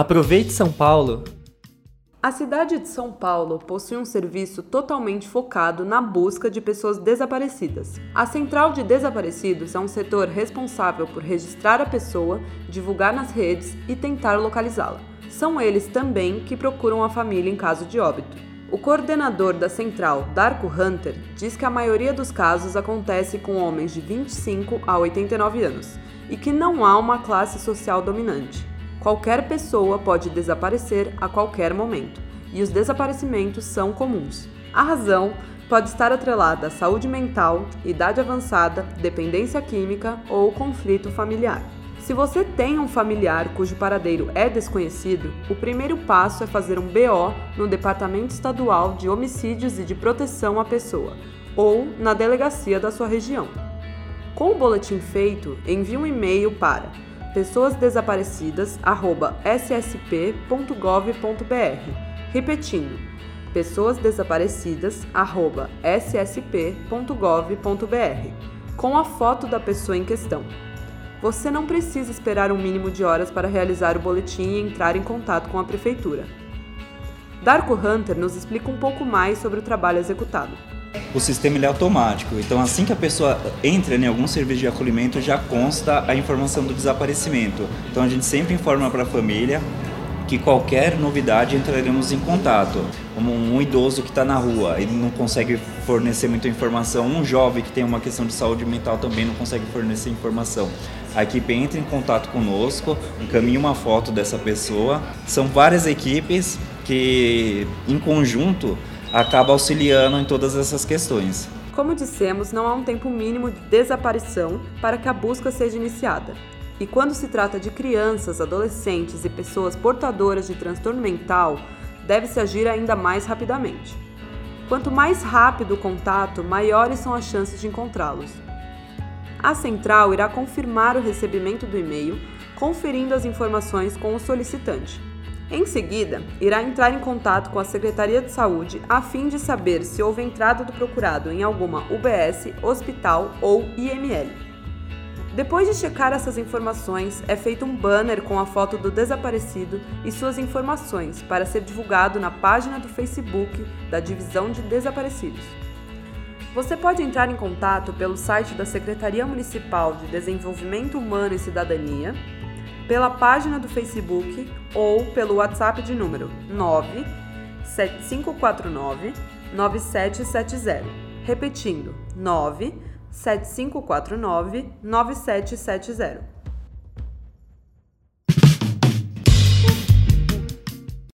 Aproveite São Paulo! A cidade de São Paulo possui um serviço totalmente focado na busca de pessoas desaparecidas. A Central de Desaparecidos é um setor responsável por registrar a pessoa, divulgar nas redes e tentar localizá-la. São eles também que procuram a família em caso de óbito. O coordenador da central, Darko Hunter, diz que a maioria dos casos acontece com homens de 25 a 89 anos e que não há uma classe social dominante. Qualquer pessoa pode desaparecer a qualquer momento, e os desaparecimentos são comuns. A razão pode estar atrelada à saúde mental, idade avançada, dependência química ou conflito familiar. Se você tem um familiar cujo paradeiro é desconhecido, o primeiro passo é fazer um BO no Departamento Estadual de Homicídios e de Proteção à Pessoa ou na delegacia da sua região. Com o boletim feito, envie um e-mail para pessoasdesaparecidas@ssp.gov.br. Repetindo, pessoasdesaparecidas@ssp.gov.br, com a foto da pessoa em questão. Você não precisa esperar um mínimo de horas para realizar o boletim e entrar em contato com a prefeitura. Darko Hunter nos explica um pouco mais sobre o trabalho executado. O sistema é automático, então assim que a pessoa entra em algum serviço de acolhimento já consta a informação do desaparecimento. Então a gente sempre informa para a família que qualquer novidade entraremos em contato. Como um idoso que está na rua, ele não consegue fornecer muita informação. Um jovem que tem uma questão de saúde mental também não consegue fornecer informação. A equipe entra em contato conosco, encaminha uma foto dessa pessoa. São várias equipes que, em conjunto, acaba auxiliando em todas essas questões. Como dissemos, não há um tempo mínimo de desaparição para que a busca seja iniciada. E quando se trata de crianças, adolescentes e pessoas portadoras de transtorno mental, deve-se agir ainda mais rapidamente. Quanto mais rápido o contato, maiores são as chances de encontrá-los. A central irá confirmar o recebimento do e-mail, conferindo as informações com o solicitante. Em seguida, irá entrar em contato com a Secretaria de Saúde a fim de saber se houve entrada do procurado em alguma UBS, hospital ou IML. Depois de checar essas informações, é feito um banner com a foto do desaparecido e suas informações para ser divulgado na página do Facebook da Divisão de Desaparecidos. Você pode entrar em contato pelo site da Secretaria Municipal de Desenvolvimento Humano e Cidadania, pela página do Facebook ou pelo WhatsApp de número 97549 9770. Repetindo, 97549 9770.